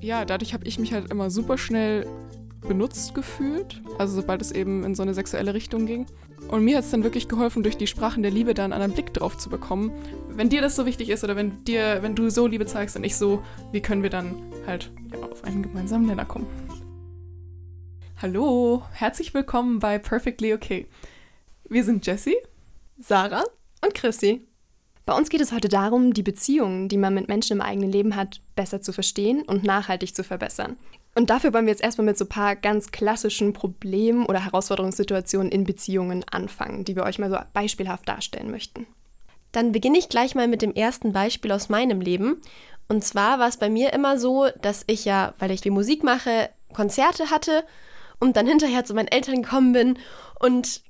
ja, dadurch habe ich mich halt immer super schnell benutzt gefühlt, also sobald es eben in so eine sexuelle Richtung ging. Und mir hat es dann wirklich geholfen, durch die Sprachen der Liebe da einen anderen Blick drauf zu bekommen. Wenn dir das so wichtig ist oder wenn dir, wenn du so Liebe zeigst und ich so, wie können wir dann halt ja, auf einen gemeinsamen Nenner kommen? Hallo, herzlich willkommen bei Perfectly Okay. Wir sind Jessie, Sarah und Christi. Bei uns geht es heute darum, die Beziehungen, die man mit Menschen im eigenen Leben hat, besser zu verstehen und nachhaltig zu verbessern. Und dafür wollen wir jetzt erstmal mit so ein paar ganz klassischen Problemen oder Herausforderungssituationen in Beziehungen anfangen, die wir euch mal so beispielhaft darstellen möchten. Dann beginne ich gleich mal mit dem ersten Beispiel aus meinem Leben. Und zwar war es bei mir immer so, dass ich ja, weil ich viel Musik mache, Konzerte hatte und dann hinterher zu meinen Eltern gekommen bin und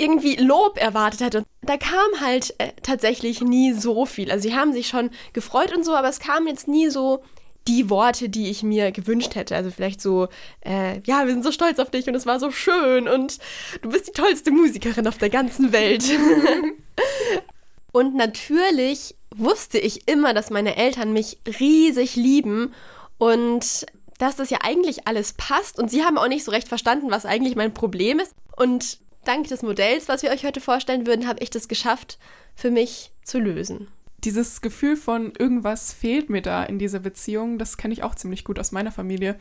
irgendwie Lob erwartet hätte. Da kam halt äh, tatsächlich nie so viel. Also sie haben sich schon gefreut und so, aber es kam jetzt nie so die Worte, die ich mir gewünscht hätte. Also vielleicht so, äh, ja, wir sind so stolz auf dich und es war so schön und du bist die tollste Musikerin auf der ganzen Welt. und natürlich wusste ich immer, dass meine Eltern mich riesig lieben und dass das ja eigentlich alles passt und sie haben auch nicht so recht verstanden, was eigentlich mein Problem ist. Und dank des Modells, was wir euch heute vorstellen würden, habe ich das geschafft, für mich zu lösen. Dieses Gefühl von irgendwas fehlt mir da in dieser Beziehung, das kenne ich auch ziemlich gut aus meiner Familie.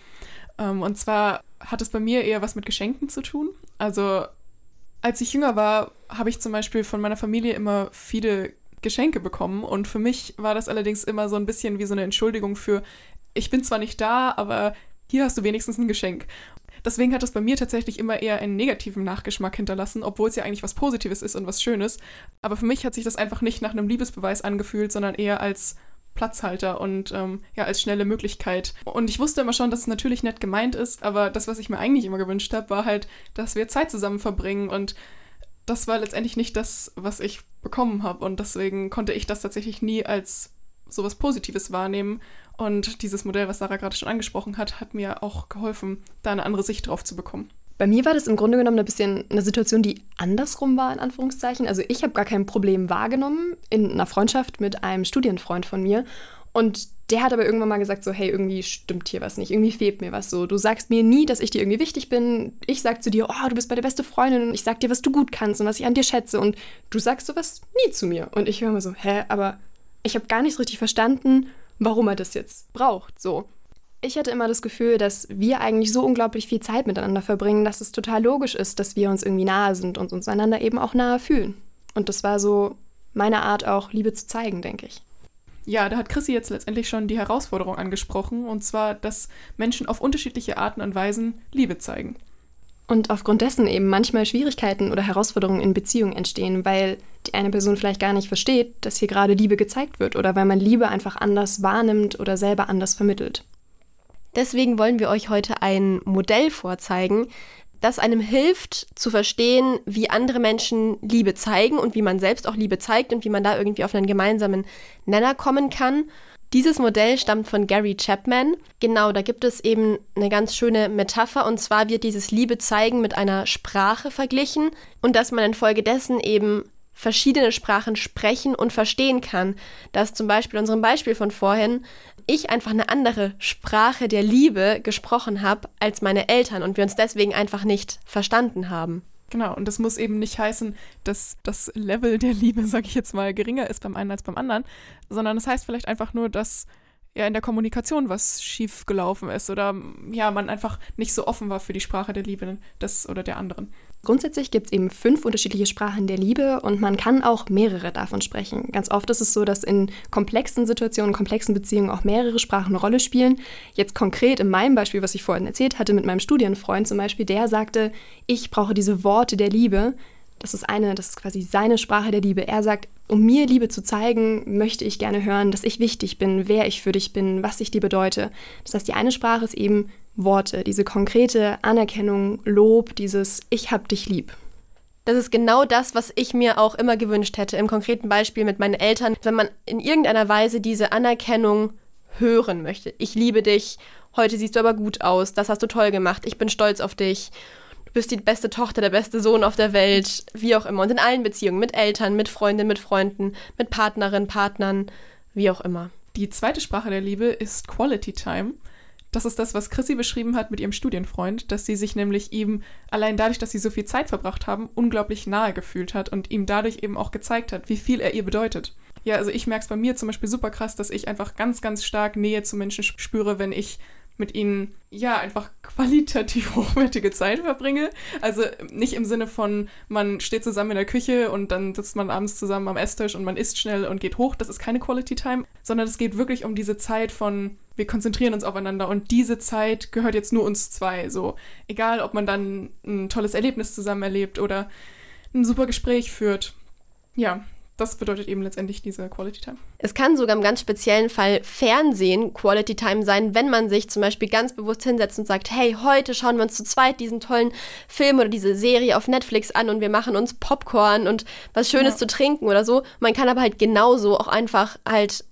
Ähm, und zwar hat es bei mir eher was mit Geschenken zu tun. Also als ich jünger war, habe ich zum Beispiel von meiner Familie immer viele Geschenke bekommen. Und für mich war das allerdings immer so ein bisschen wie so eine Entschuldigung für, ich bin zwar nicht da, aber hier hast du wenigstens ein Geschenk. Deswegen hat es bei mir tatsächlich immer eher einen negativen Nachgeschmack hinterlassen, obwohl es ja eigentlich was Positives ist und was Schönes. Aber für mich hat sich das einfach nicht nach einem Liebesbeweis angefühlt, sondern eher als Platzhalter und ähm, ja, als schnelle Möglichkeit. Und ich wusste immer schon, dass es natürlich nett gemeint ist, aber das, was ich mir eigentlich immer gewünscht habe, war halt, dass wir Zeit zusammen verbringen und das war letztendlich nicht das, was ich bekommen habe. Und deswegen konnte ich das tatsächlich nie als sowas Positives wahrnehmen. Und dieses Modell, was Sarah gerade schon angesprochen hat, hat mir auch geholfen, da eine andere Sicht drauf zu bekommen. Bei mir war das im Grunde genommen ein bisschen eine Situation, die andersrum war, in Anführungszeichen. Also ich habe gar kein Problem wahrgenommen in einer Freundschaft mit einem Studienfreund von mir. Und der hat aber irgendwann mal gesagt, so, hey, irgendwie stimmt hier was nicht, irgendwie fehlt mir was so. Du sagst mir nie, dass ich dir irgendwie wichtig bin. Ich sag zu dir, oh, du bist meine beste Freundin und ich sag dir, was du gut kannst und was ich an dir schätze. Und du sagst sowas nie zu mir. Und ich höre mal so, hä, aber ich habe gar nicht so richtig verstanden, warum er das jetzt braucht. So. Ich hatte immer das Gefühl, dass wir eigentlich so unglaublich viel Zeit miteinander verbringen, dass es total logisch ist, dass wir uns irgendwie nahe sind und uns einander eben auch nahe fühlen. Und das war so meine Art auch, Liebe zu zeigen, denke ich. Ja, da hat Chrissy jetzt letztendlich schon die Herausforderung angesprochen, und zwar, dass Menschen auf unterschiedliche Arten und Weisen Liebe zeigen. Und aufgrund dessen eben manchmal Schwierigkeiten oder Herausforderungen in Beziehungen entstehen, weil die eine Person vielleicht gar nicht versteht, dass hier gerade Liebe gezeigt wird oder weil man Liebe einfach anders wahrnimmt oder selber anders vermittelt. Deswegen wollen wir euch heute ein Modell vorzeigen, das einem hilft zu verstehen, wie andere Menschen Liebe zeigen und wie man selbst auch Liebe zeigt und wie man da irgendwie auf einen gemeinsamen Nenner kommen kann dieses Modell stammt von Gary Chapman. Genau, da gibt es eben eine ganz schöne Metapher und zwar wird dieses Liebe zeigen mit einer Sprache verglichen und dass man infolgedessen eben verschiedene Sprachen sprechen und verstehen kann. Dass zum Beispiel in unserem Beispiel von vorhin ich einfach eine andere Sprache der Liebe gesprochen habe als meine Eltern und wir uns deswegen einfach nicht verstanden haben. Genau, und das muss eben nicht heißen, dass das Level der Liebe, sag ich jetzt mal, geringer ist beim einen als beim anderen, sondern es das heißt vielleicht einfach nur, dass ja in der Kommunikation was schief gelaufen ist oder ja, man einfach nicht so offen war für die Sprache der Liebe des oder der anderen. Grundsätzlich gibt es eben fünf unterschiedliche Sprachen der Liebe und man kann auch mehrere davon sprechen. Ganz oft ist es so, dass in komplexen Situationen, komplexen Beziehungen auch mehrere Sprachen eine Rolle spielen. Jetzt konkret in meinem Beispiel, was ich vorhin erzählt hatte, mit meinem Studienfreund zum Beispiel, der sagte, ich brauche diese Worte der Liebe. Das ist eine, das ist quasi seine Sprache der Liebe. Er sagt, um mir Liebe zu zeigen, möchte ich gerne hören, dass ich wichtig bin, wer ich für dich bin, was ich dir bedeute. Das heißt, die eine Sprache ist eben Worte, diese konkrete Anerkennung, Lob, dieses Ich hab dich lieb. Das ist genau das, was ich mir auch immer gewünscht hätte, im konkreten Beispiel mit meinen Eltern, wenn man in irgendeiner Weise diese Anerkennung hören möchte. Ich liebe dich, heute siehst du aber gut aus, das hast du toll gemacht, ich bin stolz auf dich, du bist die beste Tochter, der beste Sohn auf der Welt, wie auch immer. Und in allen Beziehungen, mit Eltern, mit Freundinnen, mit Freunden, mit Partnerinnen, Partnern, wie auch immer. Die zweite Sprache der Liebe ist Quality Time. Das ist das, was Chrissy beschrieben hat mit ihrem Studienfreund, dass sie sich nämlich ihm allein dadurch, dass sie so viel Zeit verbracht haben, unglaublich nahe gefühlt hat und ihm dadurch eben auch gezeigt hat, wie viel er ihr bedeutet. Ja, also ich merke es bei mir zum Beispiel super krass, dass ich einfach ganz, ganz stark Nähe zu Menschen spüre, wenn ich mit ihnen ja einfach qualitativ hochwertige Zeit verbringe. Also nicht im Sinne von, man steht zusammen in der Küche und dann sitzt man abends zusammen am Esstisch und man isst schnell und geht hoch. Das ist keine Quality Time, sondern es geht wirklich um diese Zeit von, wir konzentrieren uns aufeinander und diese Zeit gehört jetzt nur uns zwei. So, egal ob man dann ein tolles Erlebnis zusammen erlebt oder ein super Gespräch führt. Ja, das bedeutet eben letztendlich diese Quality Time. Es kann sogar im ganz speziellen Fall Fernsehen Quality Time sein, wenn man sich zum Beispiel ganz bewusst hinsetzt und sagt, hey, heute schauen wir uns zu zweit diesen tollen Film oder diese Serie auf Netflix an und wir machen uns Popcorn und was Schönes ja. zu trinken oder so. Man kann aber halt genauso auch einfach halt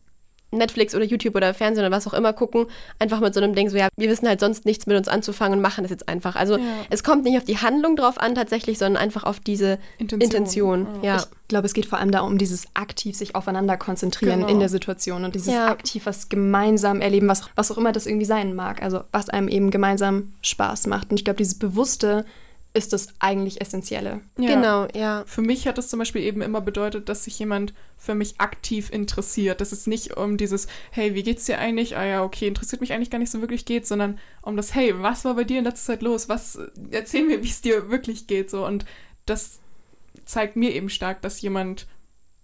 Netflix oder YouTube oder Fernsehen oder was auch immer gucken, einfach mit so einem Ding, so ja, wir wissen halt sonst nichts mit uns anzufangen und machen das jetzt einfach. Also ja. es kommt nicht auf die Handlung drauf an tatsächlich, sondern einfach auf diese Intention. Intention. Ja. Ich glaube, es geht vor allem darum, dieses aktiv sich aufeinander konzentrieren genau. in der Situation und dieses ja. aktiv was gemeinsam erleben, was, was auch immer das irgendwie sein mag. Also was einem eben gemeinsam Spaß macht. Und ich glaube, dieses bewusste ist das eigentlich Essentielle. Ja. Genau, ja. Für mich hat es zum Beispiel eben immer bedeutet, dass sich jemand für mich aktiv interessiert. Dass es nicht um dieses, hey, wie geht's dir eigentlich? Ah ja, okay, interessiert mich eigentlich gar nicht so wirklich geht, sondern um das, hey, was war bei dir in letzter Zeit los? Was, erzähl mir, wie es dir wirklich geht, so. Und das zeigt mir eben stark, dass jemand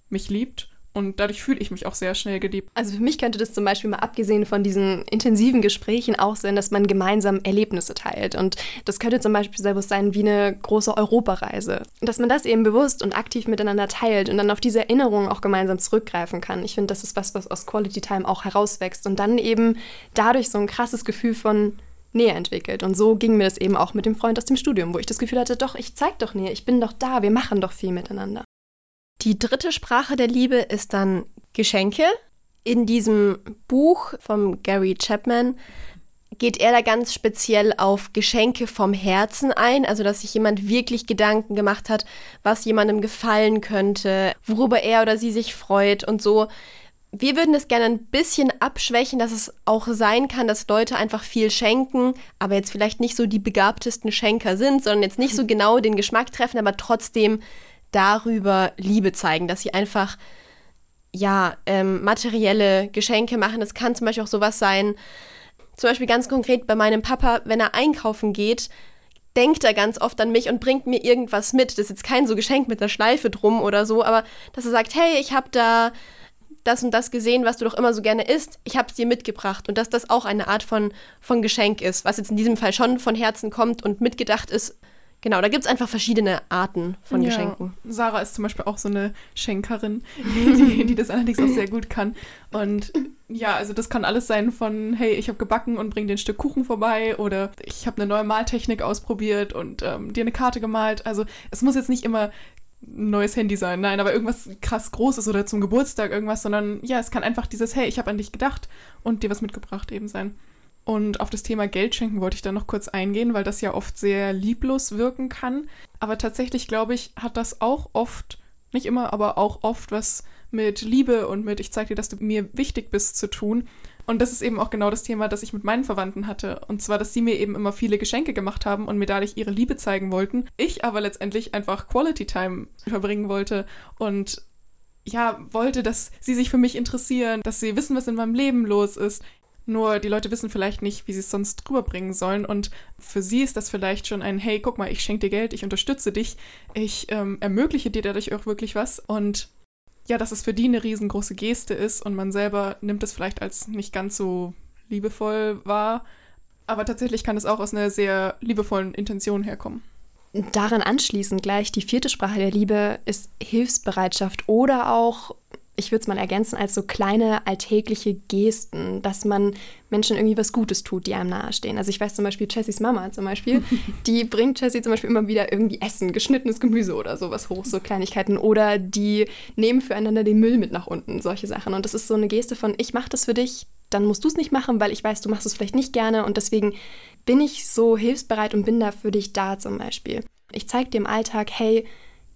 mich liebt und dadurch fühle ich mich auch sehr schnell geliebt. Also für mich könnte das zum Beispiel mal abgesehen von diesen intensiven Gesprächen auch sein, dass man gemeinsam Erlebnisse teilt. Und das könnte zum Beispiel selbst sein wie eine große Europareise. Dass man das eben bewusst und aktiv miteinander teilt und dann auf diese Erinnerungen auch gemeinsam zurückgreifen kann. Ich finde, das ist was, was aus Quality Time auch herauswächst und dann eben dadurch so ein krasses Gefühl von Nähe entwickelt. Und so ging mir das eben auch mit dem Freund aus dem Studium, wo ich das Gefühl hatte, doch, ich zeig doch Nähe, ich bin doch da, wir machen doch viel miteinander. Die dritte Sprache der Liebe ist dann Geschenke. In diesem Buch von Gary Chapman geht er da ganz speziell auf Geschenke vom Herzen ein, also dass sich jemand wirklich Gedanken gemacht hat, was jemandem gefallen könnte, worüber er oder sie sich freut und so. Wir würden es gerne ein bisschen abschwächen, dass es auch sein kann, dass Leute einfach viel schenken, aber jetzt vielleicht nicht so die begabtesten Schenker sind, sondern jetzt nicht so genau den Geschmack treffen, aber trotzdem darüber Liebe zeigen, dass sie einfach ja ähm, materielle Geschenke machen. Das kann zum Beispiel auch sowas sein. Zum Beispiel ganz konkret bei meinem Papa, wenn er einkaufen geht, denkt er ganz oft an mich und bringt mir irgendwas mit. Das ist jetzt kein so Geschenk mit einer Schleife drum oder so, aber dass er sagt, hey, ich habe da das und das gesehen, was du doch immer so gerne isst, ich habe es dir mitgebracht und dass das auch eine Art von, von Geschenk ist, was jetzt in diesem Fall schon von Herzen kommt und mitgedacht ist, Genau, da gibt es einfach verschiedene Arten von ja. Geschenken. Sarah ist zum Beispiel auch so eine Schenkerin, die, die das allerdings auch sehr gut kann. Und ja, also das kann alles sein von, hey, ich habe gebacken und bring dir ein Stück Kuchen vorbei oder ich habe eine neue Maltechnik ausprobiert und ähm, dir eine Karte gemalt. Also es muss jetzt nicht immer ein neues Handy sein, nein, aber irgendwas krass Großes oder zum Geburtstag irgendwas, sondern ja, es kann einfach dieses, hey, ich habe an dich gedacht und dir was mitgebracht eben sein. Und auf das Thema Geld schenken wollte ich dann noch kurz eingehen, weil das ja oft sehr lieblos wirken kann. Aber tatsächlich, glaube ich, hat das auch oft, nicht immer, aber auch oft was mit Liebe und mit ich zeige dir, dass du mir wichtig bist zu tun. Und das ist eben auch genau das Thema, das ich mit meinen Verwandten hatte. Und zwar, dass sie mir eben immer viele Geschenke gemacht haben und mir dadurch ihre Liebe zeigen wollten. Ich aber letztendlich einfach Quality Time verbringen wollte und ja, wollte, dass sie sich für mich interessieren, dass sie wissen, was in meinem Leben los ist. Nur die Leute wissen vielleicht nicht, wie sie es sonst rüberbringen sollen. Und für sie ist das vielleicht schon ein, hey, guck mal, ich schenke dir Geld, ich unterstütze dich, ich ähm, ermögliche dir dadurch auch wirklich was. Und ja, dass es für die eine riesengroße Geste ist und man selber nimmt es vielleicht als nicht ganz so liebevoll wahr. Aber tatsächlich kann es auch aus einer sehr liebevollen Intention herkommen. Daran anschließend gleich die vierte Sprache der Liebe ist Hilfsbereitschaft oder auch ich würde es mal ergänzen als so kleine alltägliche Gesten, dass man Menschen irgendwie was Gutes tut, die einem nahestehen. Also ich weiß zum Beispiel, Jessys Mama zum Beispiel, die bringt Jessie zum Beispiel immer wieder irgendwie Essen, geschnittenes Gemüse oder sowas hoch, so Kleinigkeiten. Oder die nehmen füreinander den Müll mit nach unten, solche Sachen. Und das ist so eine Geste von, ich mache das für dich, dann musst du es nicht machen, weil ich weiß, du machst es vielleicht nicht gerne. Und deswegen bin ich so hilfsbereit und bin da für dich da zum Beispiel. Ich zeige dir im Alltag, hey,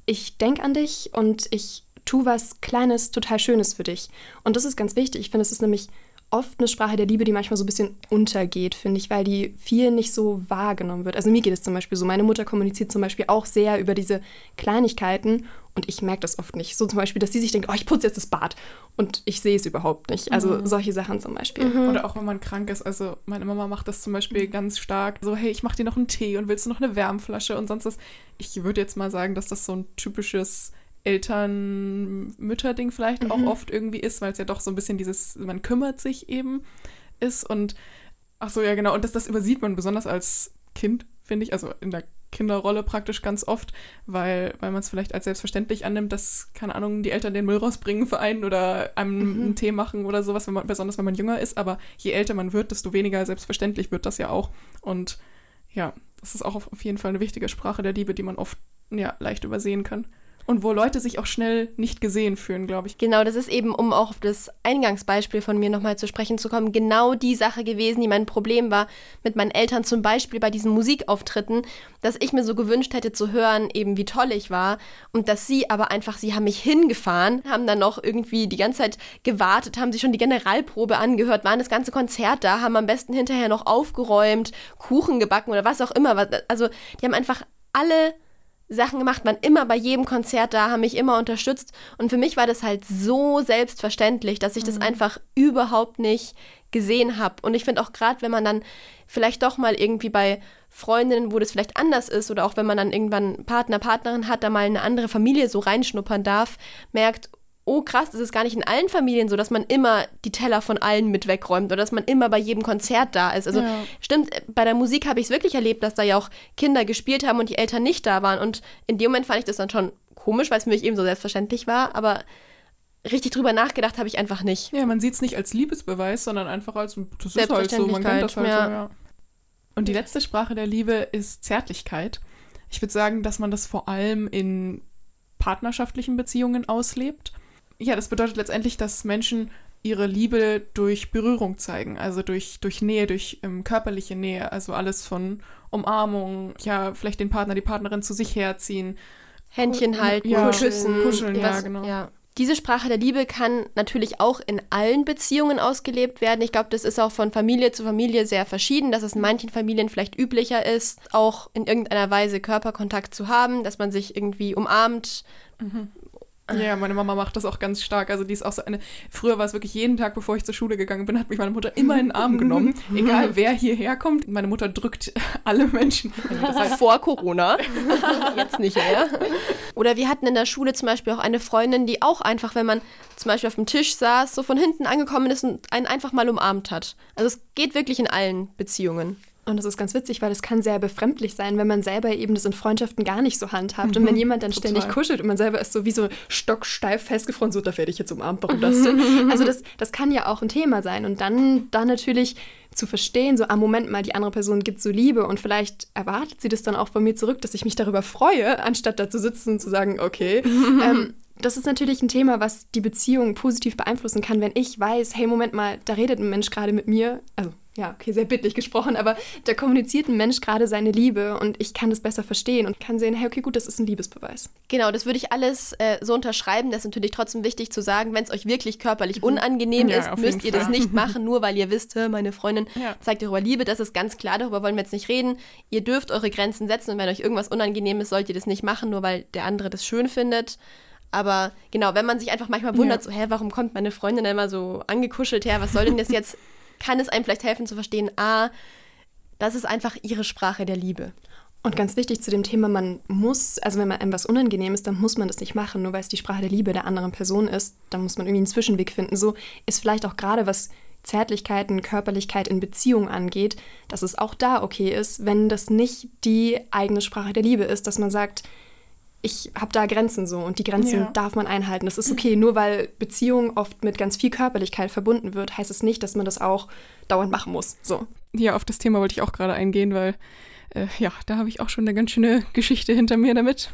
ich denke an dich und ich tu was Kleines, total Schönes für dich. Und das ist ganz wichtig. Ich finde, es ist nämlich oft eine Sprache der Liebe, die manchmal so ein bisschen untergeht, finde ich, weil die viel nicht so wahrgenommen wird. Also mir geht es zum Beispiel so. Meine Mutter kommuniziert zum Beispiel auch sehr über diese Kleinigkeiten und ich merke das oft nicht. So zum Beispiel, dass sie sich denkt, oh, ich putze jetzt das Bad und ich sehe es überhaupt nicht. Also mhm. solche Sachen zum Beispiel. Mhm. Oder auch wenn man krank ist. Also meine Mama macht das zum Beispiel mhm. ganz stark. So, hey, ich mache dir noch einen Tee und willst du noch eine Wärmflasche und sonst was. Ich würde jetzt mal sagen, dass das so ein typisches Eltern-Mütter-Ding vielleicht mhm. auch oft irgendwie ist, weil es ja doch so ein bisschen dieses, man kümmert sich eben ist und ach so, ja genau, und das, das übersieht man besonders als Kind, finde ich, also in der Kinderrolle praktisch ganz oft, weil, weil man es vielleicht als selbstverständlich annimmt, dass, keine Ahnung, die Eltern den Müll rausbringen für einen oder einem mhm. einen Tee machen oder sowas, wenn man, besonders wenn man jünger ist, aber je älter man wird, desto weniger selbstverständlich wird das ja auch und ja, das ist auch auf, jeden Fall eine wichtige Sprache der Liebe, die man oft ja, leicht übersehen kann und wo Leute sich auch schnell nicht gesehen fühlen, glaube ich. Genau, das ist eben, um auch auf das Eingangsbeispiel von mir nochmal zu sprechen zu kommen, genau die Sache gewesen, die mein Problem war mit meinen Eltern zum Beispiel bei diesen Musikauftritten, dass ich mir so gewünscht hätte zu hören, eben wie toll ich war und dass sie aber einfach, sie haben mich hingefahren, haben dann noch irgendwie die ganze Zeit gewartet, haben sich schon die Generalprobe angehört, waren das ganze Konzert da, haben am besten hinterher noch aufgeräumt, Kuchen gebacken oder was auch immer. Also die haben einfach alle Sachen gemacht, waren immer bei jedem Konzert da, haben mich immer unterstützt. Und für mich war das halt so selbstverständlich, dass ich mhm. das einfach überhaupt nicht gesehen habe. Und ich finde auch gerade, wenn man dann vielleicht doch mal irgendwie bei Freundinnen, wo das vielleicht anders ist, oder auch wenn man dann irgendwann Partner, Partnerin hat, da mal eine andere Familie so reinschnuppern darf, merkt, oh krass, das ist gar nicht in allen Familien so, dass man immer die Teller von allen mit wegräumt oder dass man immer bei jedem Konzert da ist. Also ja. stimmt, bei der Musik habe ich es wirklich erlebt, dass da ja auch Kinder gespielt haben und die Eltern nicht da waren. Und in dem Moment fand ich das dann schon komisch, weil es für mich eben so selbstverständlich war, aber richtig drüber nachgedacht habe ich einfach nicht. Ja, man sieht es nicht als Liebesbeweis, sondern einfach als, das ist halt so, man kennt das halt ja. so, ja. Und die letzte Sprache der Liebe ist Zärtlichkeit. Ich würde sagen, dass man das vor allem in partnerschaftlichen Beziehungen auslebt ja, das bedeutet letztendlich, dass Menschen ihre Liebe durch Berührung zeigen, also durch, durch Nähe, durch ähm, körperliche Nähe, also alles von Umarmung, ja, vielleicht den Partner, die Partnerin zu sich herziehen. Händchen halten, ja, kuscheln. Kuscheln, ja, was, genau. Ja. Diese Sprache der Liebe kann natürlich auch in allen Beziehungen ausgelebt werden. Ich glaube, das ist auch von Familie zu Familie sehr verschieden, dass es in manchen Familien vielleicht üblicher ist, auch in irgendeiner Weise Körperkontakt zu haben, dass man sich irgendwie umarmt, mhm. Ja, meine Mama macht das auch ganz stark. Also die ist auch so eine. Früher war es wirklich jeden Tag, bevor ich zur Schule gegangen bin, hat mich meine Mutter immer in den Arm genommen. Egal wer hierher kommt. Meine Mutter drückt alle Menschen. Das heißt vor Corona. Jetzt nicht mehr. Oder wir hatten in der Schule zum Beispiel auch eine Freundin, die auch einfach, wenn man zum Beispiel auf dem Tisch saß, so von hinten angekommen ist und einen einfach mal umarmt hat. Also es geht wirklich in allen Beziehungen. Und das ist ganz witzig, weil es kann sehr befremdlich sein, wenn man selber eben das in Freundschaften gar nicht so handhabt. Mhm, und wenn mhm, jemand dann total. ständig kuschelt und man selber ist so wie so stocksteif festgefroren, so, da werde ich jetzt umarmt, warum das denn? Also das, das kann ja auch ein Thema sein. Und dann, dann natürlich zu verstehen, so, am ah, Moment mal, die andere Person gibt so Liebe und vielleicht erwartet sie das dann auch von mir zurück, dass ich mich darüber freue, anstatt da zu sitzen und zu sagen, okay. ähm, das ist natürlich ein Thema, was die Beziehung positiv beeinflussen kann, wenn ich weiß, hey, Moment mal, da redet ein Mensch gerade mit mir, also ja, okay, sehr bildlich gesprochen, aber da kommuniziert ein Mensch gerade seine Liebe und ich kann das besser verstehen und kann sehen, hey, okay, gut, das ist ein Liebesbeweis. Genau, das würde ich alles äh, so unterschreiben. Das ist natürlich trotzdem wichtig zu sagen, wenn es euch wirklich körperlich mhm. unangenehm ja, ist, müsst ihr Fall. das nicht machen, nur weil ihr wisst, meine Freundin ja. zeigt darüber Liebe. Das ist ganz klar, darüber wollen wir jetzt nicht reden. Ihr dürft eure Grenzen setzen und wenn euch irgendwas unangenehm ist, sollt ihr das nicht machen, nur weil der andere das schön findet. Aber genau, wenn man sich einfach manchmal wundert, ja. so, hä, warum kommt meine Freundin immer so angekuschelt her? Was soll denn das jetzt? Kann es einem vielleicht helfen zu verstehen, a, das ist einfach ihre Sprache der Liebe. Und ganz wichtig zu dem Thema, man muss, also wenn man einem was unangenehm ist, dann muss man das nicht machen, nur weil es die Sprache der Liebe der anderen Person ist. Dann muss man irgendwie einen Zwischenweg finden. So ist vielleicht auch gerade was Zärtlichkeiten, Körperlichkeit in Beziehung angeht, dass es auch da okay ist, wenn das nicht die eigene Sprache der Liebe ist, dass man sagt, ich habe da Grenzen so und die Grenzen ja. darf man einhalten. Das ist okay. Nur weil Beziehung oft mit ganz viel Körperlichkeit verbunden wird, heißt es nicht, dass man das auch dauernd machen muss. So. Ja, auf das Thema wollte ich auch gerade eingehen, weil äh, ja, da habe ich auch schon eine ganz schöne Geschichte hinter mir damit.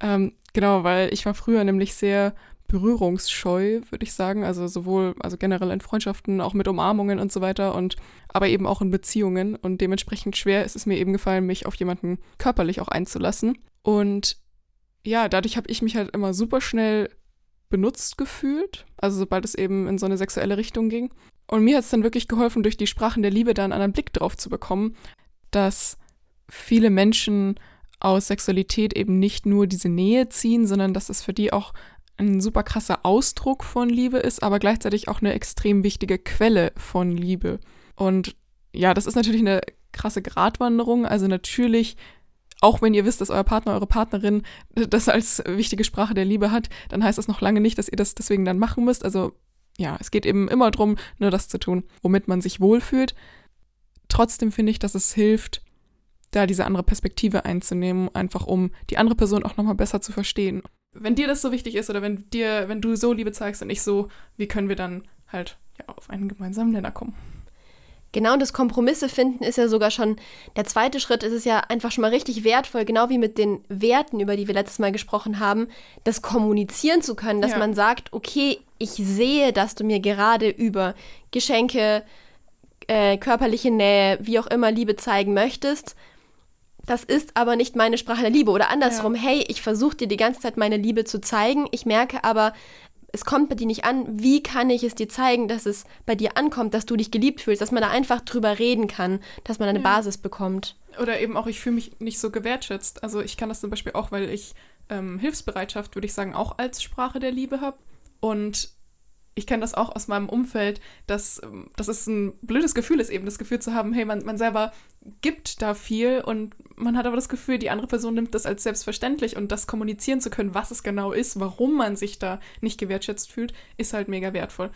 Ähm, genau, weil ich war früher nämlich sehr berührungsscheu, würde ich sagen. Also sowohl, also generell in Freundschaften, auch mit Umarmungen und so weiter und aber eben auch in Beziehungen. Und dementsprechend schwer ist es mir eben gefallen, mich auf jemanden körperlich auch einzulassen. Und ja, dadurch habe ich mich halt immer super schnell benutzt gefühlt, also sobald es eben in so eine sexuelle Richtung ging. Und mir hat es dann wirklich geholfen, durch die Sprachen der Liebe da einen anderen Blick drauf zu bekommen, dass viele Menschen aus Sexualität eben nicht nur diese Nähe ziehen, sondern dass es für die auch ein super krasser Ausdruck von Liebe ist, aber gleichzeitig auch eine extrem wichtige Quelle von Liebe. Und ja, das ist natürlich eine krasse Gratwanderung. Also natürlich, auch wenn ihr wisst, dass euer Partner, eure Partnerin das als wichtige Sprache der Liebe hat, dann heißt das noch lange nicht, dass ihr das deswegen dann machen müsst. Also ja, es geht eben immer darum, nur das zu tun, womit man sich wohlfühlt. Trotzdem finde ich, dass es hilft, da diese andere Perspektive einzunehmen, einfach um die andere Person auch nochmal besser zu verstehen. Wenn dir das so wichtig ist oder wenn dir, wenn du so Liebe zeigst und ich so, wie können wir dann halt ja, auf einen gemeinsamen Nenner kommen? Genau, und das Kompromisse finden ist ja sogar schon der zweite Schritt. Es ist ja einfach schon mal richtig wertvoll, genau wie mit den Werten, über die wir letztes Mal gesprochen haben, das kommunizieren zu können, dass ja. man sagt, okay, ich sehe, dass du mir gerade über Geschenke, äh, körperliche Nähe, wie auch immer Liebe zeigen möchtest. Das ist aber nicht meine Sprache der Liebe. Oder andersrum, ja. hey, ich versuche dir die ganze Zeit meine Liebe zu zeigen. Ich merke aber, es kommt bei dir nicht an, wie kann ich es dir zeigen, dass es bei dir ankommt, dass du dich geliebt fühlst, dass man da einfach drüber reden kann, dass man eine ja. Basis bekommt. Oder eben auch, ich fühle mich nicht so gewertschätzt. Also ich kann das zum Beispiel auch, weil ich ähm, Hilfsbereitschaft, würde ich sagen, auch als Sprache der Liebe habe. Und ich kenne das auch aus meinem Umfeld, dass, ähm, dass es ein blödes Gefühl ist, eben das Gefühl zu haben, hey, man, man selber gibt da viel und man hat aber das Gefühl, die andere Person nimmt das als selbstverständlich und das kommunizieren zu können, was es genau ist, warum man sich da nicht gewertschätzt fühlt, ist halt mega wertvoll.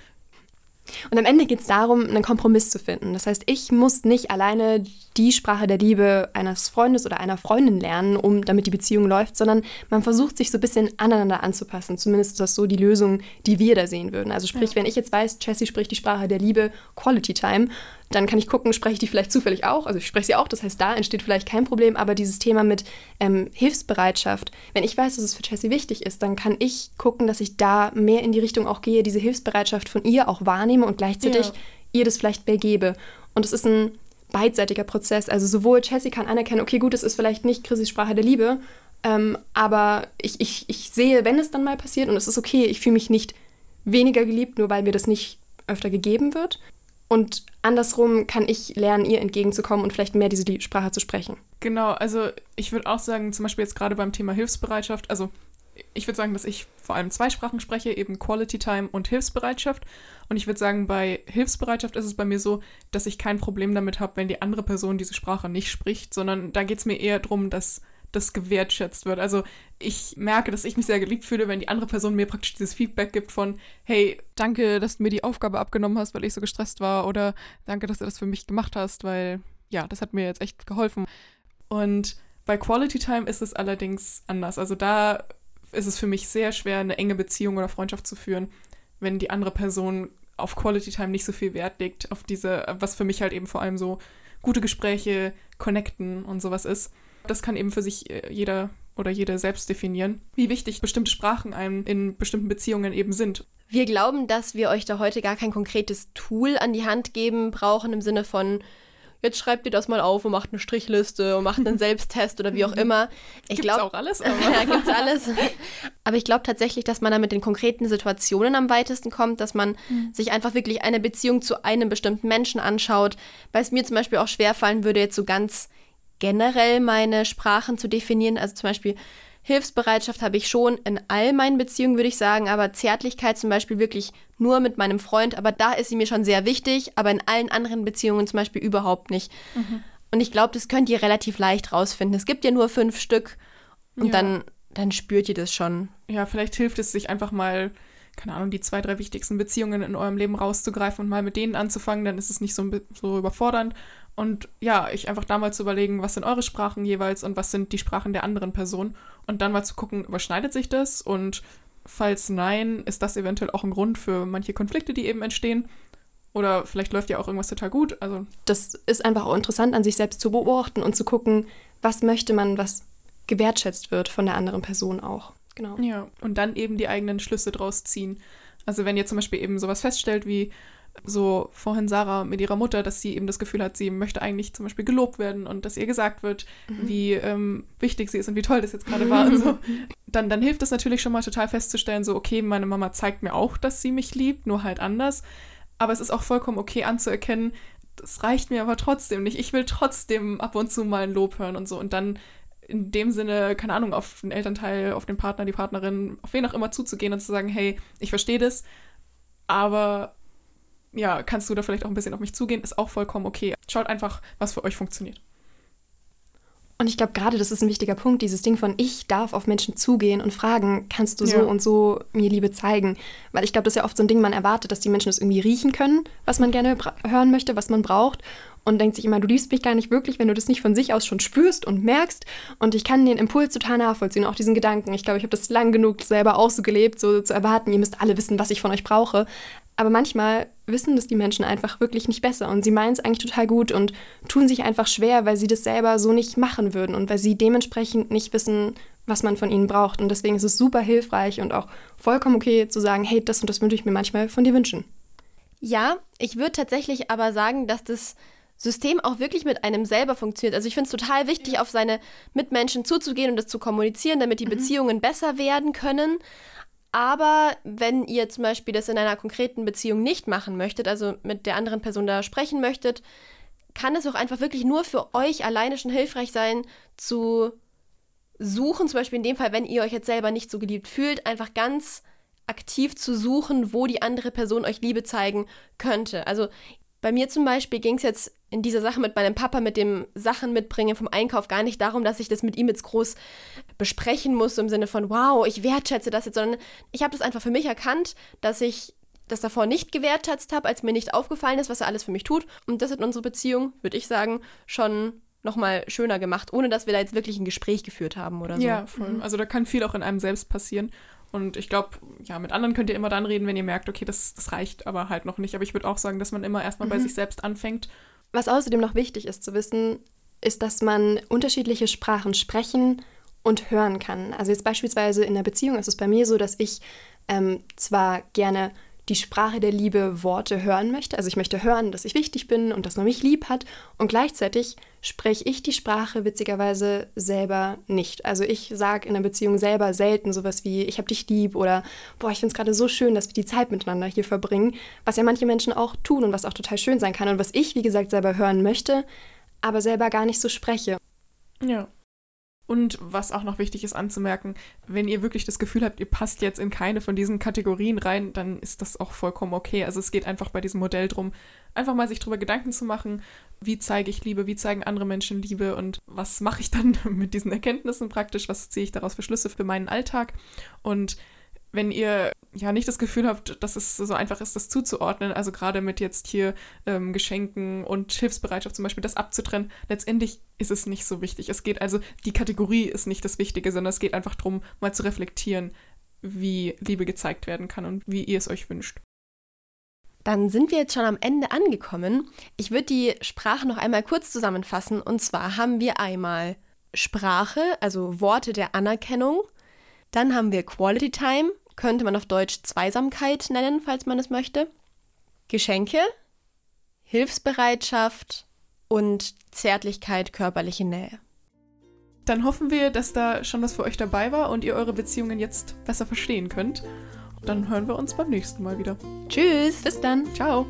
Und am Ende geht es darum, einen Kompromiss zu finden. Das heißt, ich muss nicht alleine die Sprache der Liebe eines Freundes oder einer Freundin lernen, um damit die Beziehung läuft, sondern man versucht sich so ein bisschen aneinander anzupassen. Zumindest ist das so die Lösung, die wir da sehen würden. Also sprich, ja. wenn ich jetzt weiß, Jessie spricht die Sprache der Liebe, Quality Time, dann kann ich gucken, spreche ich die vielleicht zufällig auch. Also ich spreche sie auch, das heißt, da entsteht vielleicht kein Problem, aber dieses Thema mit ähm, Hilfsbereitschaft, wenn ich weiß, dass es für Jessie wichtig ist, dann kann ich gucken, dass ich da mehr in die Richtung auch gehe, diese Hilfsbereitschaft von ihr auch wahrnehme und gleichzeitig ja. ihr das vielleicht mehr gebe. Und es ist ein beidseitiger Prozess. Also sowohl Jessie kann anerkennen, okay, gut, es ist vielleicht nicht Chrissys Sprache der Liebe, ähm, aber ich, ich, ich sehe, wenn es dann mal passiert und es ist okay, ich fühle mich nicht weniger geliebt, nur weil mir das nicht öfter gegeben wird. Und andersrum kann ich lernen, ihr entgegenzukommen und vielleicht mehr diese Sprache zu sprechen. Genau, also ich würde auch sagen, zum Beispiel jetzt gerade beim Thema Hilfsbereitschaft, also ich würde sagen, dass ich vor allem zwei Sprachen spreche, eben Quality Time und Hilfsbereitschaft. Und ich würde sagen, bei Hilfsbereitschaft ist es bei mir so, dass ich kein Problem damit habe, wenn die andere Person diese Sprache nicht spricht, sondern da geht es mir eher darum, dass das gewertschätzt wird. Also ich merke, dass ich mich sehr geliebt fühle, wenn die andere Person mir praktisch dieses Feedback gibt von, hey, danke, dass du mir die Aufgabe abgenommen hast, weil ich so gestresst war oder danke, dass du das für mich gemacht hast, weil ja, das hat mir jetzt echt geholfen. Und bei Quality Time ist es allerdings anders. Also da ist es für mich sehr schwer, eine enge Beziehung oder Freundschaft zu führen, wenn die andere Person auf Quality Time nicht so viel Wert legt, auf diese, was für mich halt eben vor allem so gute Gespräche, Connecten und sowas ist das kann eben für sich äh, jeder oder jede selbst definieren, wie wichtig bestimmte Sprachen einem in bestimmten Beziehungen eben sind. Wir glauben, dass wir euch da heute gar kein konkretes Tool an die Hand geben brauchen im Sinne von jetzt schreibt ihr das mal auf und macht eine Strichliste und macht einen Selbsttest oder wie auch immer. Ich glaube auch alles. Aber. ja, gibt's alles. Aber ich glaube tatsächlich, dass man da mit den konkreten Situationen am weitesten kommt, dass man mhm. sich einfach wirklich eine Beziehung zu einem bestimmten Menschen anschaut, weil es mir zum Beispiel auch schwerfallen würde, jetzt so ganz generell meine Sprachen zu definieren. Also zum Beispiel Hilfsbereitschaft habe ich schon in all meinen Beziehungen, würde ich sagen, aber Zärtlichkeit zum Beispiel wirklich nur mit meinem Freund, aber da ist sie mir schon sehr wichtig, aber in allen anderen Beziehungen zum Beispiel überhaupt nicht. Mhm. Und ich glaube, das könnt ihr relativ leicht rausfinden. Es gibt ja nur fünf Stück und ja. dann, dann spürt ihr das schon. Ja, vielleicht hilft es sich einfach mal, keine Ahnung, die zwei, drei wichtigsten Beziehungen in eurem Leben rauszugreifen und mal mit denen anzufangen, dann ist es nicht so, so überfordernd. Und ja, ich einfach damals zu überlegen, was sind eure Sprachen jeweils und was sind die Sprachen der anderen Person. Und dann mal zu gucken, überschneidet sich das? Und falls nein, ist das eventuell auch ein Grund für manche Konflikte, die eben entstehen. Oder vielleicht läuft ja auch irgendwas total gut. Also das ist einfach auch interessant, an sich selbst zu beobachten und zu gucken, was möchte man, was gewertschätzt wird von der anderen Person auch. Genau. Ja, und dann eben die eigenen Schlüsse draus ziehen. Also wenn ihr zum Beispiel eben sowas feststellt wie, so vorhin Sarah mit ihrer Mutter, dass sie eben das Gefühl hat, sie möchte eigentlich zum Beispiel gelobt werden und dass ihr gesagt wird, mhm. wie ähm, wichtig sie ist und wie toll das jetzt gerade war. und so. dann, dann hilft es natürlich schon mal total festzustellen, so, okay, meine Mama zeigt mir auch, dass sie mich liebt, nur halt anders. Aber es ist auch vollkommen okay anzuerkennen, das reicht mir aber trotzdem nicht. Ich will trotzdem ab und zu mal ein Lob hören und so. Und dann in dem Sinne, keine Ahnung, auf den Elternteil, auf den Partner, die Partnerin, auf wen auch immer zuzugehen und zu sagen, hey, ich verstehe das, aber ja, kannst du da vielleicht auch ein bisschen auf mich zugehen, ist auch vollkommen okay. Schaut einfach, was für euch funktioniert. Und ich glaube, gerade das ist ein wichtiger Punkt, dieses Ding von, ich darf auf Menschen zugehen und fragen, kannst du so Ja. und so mir Liebe zeigen? Weil ich glaube, das ist ja oft so ein Ding, man erwartet, dass die Menschen das irgendwie riechen können, was man gerne hören möchte, was man braucht. Und denkt sich immer, du liebst mich gar nicht wirklich, wenn du das nicht von sich aus schon spürst und merkst. Und ich kann den Impuls total nachvollziehen, auch diesen Gedanken. Ich glaube, ich habe das lang genug selber auch so gelebt, so zu erwarten, ihr müsst alle wissen, was ich von euch brauche. Aber manchmal wissen das die Menschen einfach wirklich nicht besser und sie meinen es eigentlich total gut und tun sich einfach schwer, weil sie das selber so nicht machen würden und weil sie dementsprechend nicht wissen, was man von ihnen braucht. Und deswegen ist es super hilfreich und auch vollkommen okay zu sagen, hey, das und das würde ich mir manchmal von dir wünschen. Ja, ich würde tatsächlich aber sagen, dass das System auch wirklich mit einem selber funktioniert. Also ich finde es total wichtig, auf seine Mitmenschen zuzugehen und das zu kommunizieren, damit die Beziehungen besser werden können. Aber wenn ihr zum Beispiel das in einer konkreten Beziehung nicht machen möchtet, also mit der anderen Person da sprechen möchtet, kann es auch einfach wirklich nur für euch alleine schon hilfreich sein, zu suchen, zum Beispiel in dem Fall, wenn ihr euch jetzt selber nicht so geliebt fühlt, einfach ganz aktiv zu suchen, wo die andere Person euch Liebe zeigen könnte. Also bei mir zum Beispiel ging es jetzt in dieser Sache mit meinem Papa, mit dem Sachen mitbringen vom Einkauf, gar nicht darum, dass ich das mit ihm jetzt groß besprechen muss, im Sinne von, wow, ich wertschätze das jetzt, sondern ich habe das einfach für mich erkannt, dass ich das davor nicht gewertschätzt habe, als mir nicht aufgefallen ist, was er alles für mich tut. Und das hat unsere Beziehung, würde ich sagen, schon nochmal schöner gemacht, ohne dass wir da jetzt wirklich ein Gespräch geführt haben oder so. Ja, voll. Also da kann viel auch in einem selbst passieren. Und ich glaube, ja, mit anderen könnt ihr immer dann reden, wenn ihr merkt, okay, das, das reicht aber halt noch nicht. Aber ich würde auch sagen, dass man immer erstmal bei sich selbst anfängt. Was außerdem noch wichtig ist zu wissen, ist, dass man unterschiedliche Sprachen sprechen und hören kann. Also jetzt beispielsweise in der Beziehung ist es bei mir so, dass ich ähm, zwar gerne die Sprache der Liebe Worte hören möchte. Also ich möchte hören, dass ich wichtig bin und dass man mich lieb hat. Und gleichzeitig spreche ich die Sprache witzigerweise selber nicht. Also ich sage in einer Beziehung selber selten sowas wie, ich habe dich lieb oder boah, ich finde es gerade so schön, dass wir die Zeit miteinander hier verbringen, was ja manche Menschen auch tun und was auch total schön sein kann und was ich, wie gesagt, selber hören möchte, aber selber gar nicht so spreche. Ja. Und was auch noch wichtig ist anzumerken, wenn ihr wirklich das Gefühl habt, ihr passt jetzt in keine von diesen Kategorien rein, dann ist das auch vollkommen okay. Also es geht einfach bei diesem Modell drum, einfach mal sich darüber Gedanken zu machen, wie zeige ich Liebe, wie zeigen andere Menschen Liebe und was mache ich dann mit diesen Erkenntnissen praktisch, was ziehe ich daraus für Schlüsse für meinen Alltag. Und wenn ihr ja nicht das Gefühl habt, dass es so einfach ist, das zuzuordnen, also gerade mit jetzt hier ähm, Geschenken und Hilfsbereitschaft zum Beispiel, das abzutrennen, letztendlich ist es nicht so wichtig. Es geht also, die Kategorie ist nicht das Wichtige, sondern es geht einfach darum, mal zu reflektieren, wie Liebe gezeigt werden kann und wie ihr es euch wünscht. Dann sind wir jetzt schon am Ende angekommen. Ich würde die Sprache noch einmal kurz zusammenfassen. Und zwar haben wir einmal Sprache, also Worte der Anerkennung. Dann haben wir Quality Time, könnte man auf Deutsch Zweisamkeit nennen, falls man es möchte. Geschenke, Hilfsbereitschaft und Zärtlichkeit, körperliche Nähe. Dann hoffen wir, dass da schon was für euch dabei war und ihr eure Beziehungen jetzt besser verstehen könnt. Dann hören wir uns beim nächsten Mal wieder. Tschüss! Bis dann! Ciao!